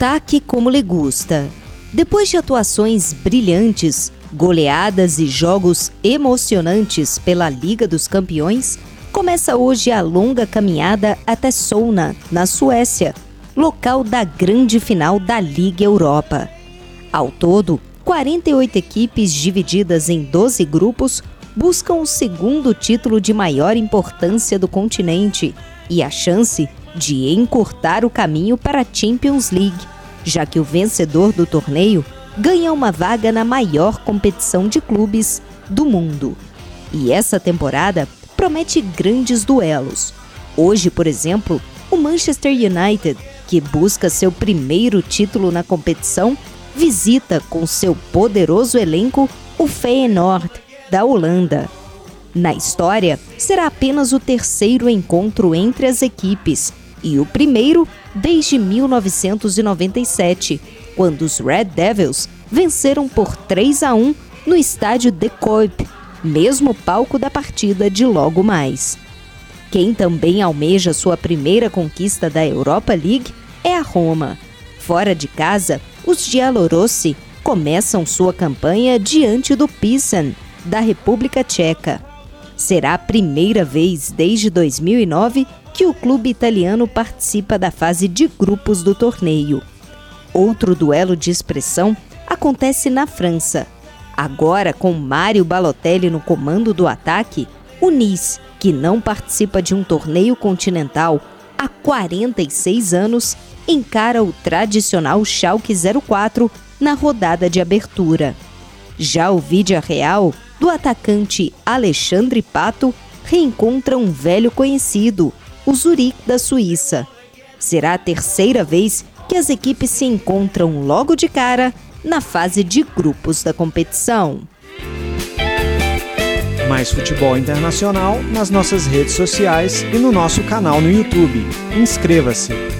Destaque como le gusta. Depois de atuações brilhantes, goleadas e jogos emocionantes pela Liga dos Campeões, começa hoje a longa caminhada até Solna, na Suécia, local da grande final da Liga Europa. Ao todo, 48 equipes divididas em 12 grupos buscam o segundo título de maior importância do continente e a chance de encurtar o caminho para a Champions League, já que o vencedor do torneio ganha uma vaga na maior competição de clubes do mundo. E essa temporada promete grandes duelos. Hoje, por exemplo, o Manchester United, que busca seu primeiro título na competição, visita com seu poderoso elenco o Feyenoord da Holanda. Na história, será apenas o terceiro encontro entre as equipes e o primeiro desde 1997, quando os Red Devils venceram por 3 a 1 no estádio De Kuip, mesmo palco da partida de logo mais. Quem também almeja sua primeira conquista da Europa League é a Roma. Fora de casa, os Giallorossi começam sua campanha diante do Pisan, da República Tcheca. Será a primeira vez desde 2009 que o clube italiano participa da fase de grupos do torneio. Outro duelo de expressão acontece na França. Agora, com Mário Balotelli no comando do ataque, o Nice, que não participa de um torneio continental há 46 anos, encara o tradicional Schalke 04 na rodada de abertura. Já o Vídea Real, do atacante Alexandre Pato, reencontra um velho conhecido, o Zurique da Suíça. Será a terceira vez que as equipes se encontram logo de cara na fase de grupos da competição. Mais futebol internacional nas nossas redes sociais e no nosso canal no YouTube. Inscreva-se!